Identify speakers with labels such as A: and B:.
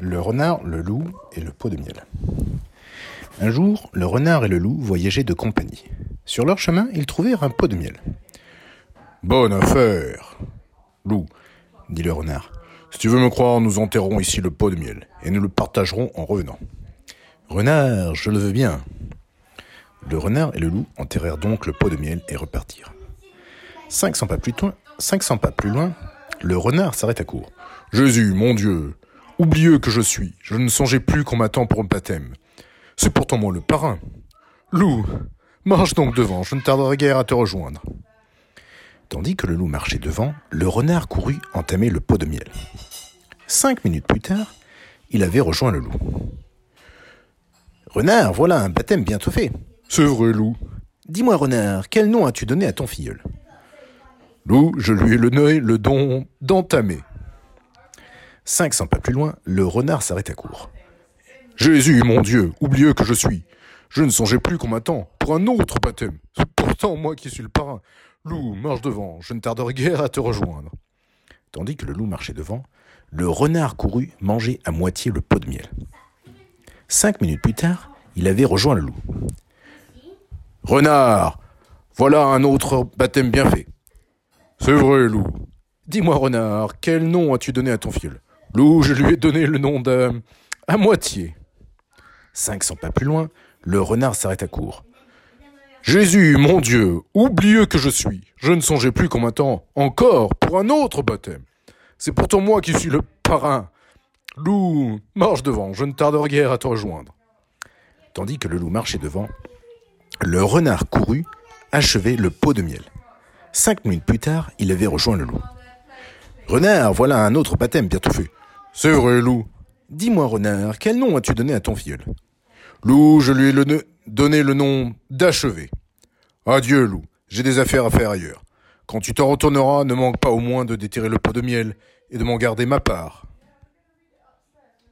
A: Le renard, le loup et le pot de miel. Un jour, le renard et le loup voyageaient de compagnie. Sur leur chemin, ils trouvèrent un pot de miel.
B: Bonne affaire. Loup, dit le renard. Si tu veux me croire, nous enterrons ici le pot de miel et nous le partagerons en revenant.
A: Renard, je le veux bien. Le renard et le loup enterrèrent donc le pot de miel et repartirent. 500 pas plus loin, 500 pas plus loin, le renard s'arrêta court.
B: Jésus, mon Dieu, oublieux que je suis, je ne songeais plus qu'on m'attend pour un baptême. C'est pourtant moi le parrain. Loup, marche donc devant, je ne tarderai guère à te rejoindre.
A: Tandis que le loup marchait devant, le renard courut entamer le pot de miel. Cinq minutes plus tard, il avait rejoint le loup. Renard, voilà un baptême bientôt fait.
B: C'est vrai, loup.
A: Dis-moi, renard, quel nom as-tu donné à ton filleul?
B: Loup, je lui ai le donné le don d'entamer.
A: Cinq cents pas plus loin, le renard s'arrêta court.
B: Jésus, mon Dieu, oublieux que je suis. Je ne songeais plus qu'on m'attend pour un autre baptême. C'est pourtant moi qui suis le parrain. Loup, marche devant, je ne tarderai guère à te rejoindre.
A: Tandis que le loup marchait devant, le renard courut manger à moitié le pot de miel. Cinq minutes plus tard, il avait rejoint le loup.
B: Renard, voilà un autre baptême bien fait. C'est vrai, loup.
A: Dis-moi, renard, quel nom as-tu donné à ton filleul?
B: Loup, je lui ai donné le nom d'un... à moitié.
A: Cinq cents pas plus loin, le renard s'arrêta court.
B: Jésus, mon Dieu, oublieux que je suis, je ne songeais plus qu'on m'attend encore pour un autre baptême. C'est pourtant moi qui suis le parrain. Loup, marche devant, je ne tarderai guère à te rejoindre.
A: Tandis que le loup marchait devant, le renard courut achever le pot de miel. Cinq minutes plus tard, il avait rejoint le loup. Renard, voilà un autre baptême bientôt fait.
B: C'est vrai, loup.
A: Dis-moi, renard, quel nom as-tu donné à ton filleul
B: Loup, je lui ai le donné le nom d'achevé. Adieu, loup, j'ai des affaires à faire ailleurs. Quand tu t'en retourneras, ne manque pas au moins de déterrer le pot de miel et de m'en garder ma part.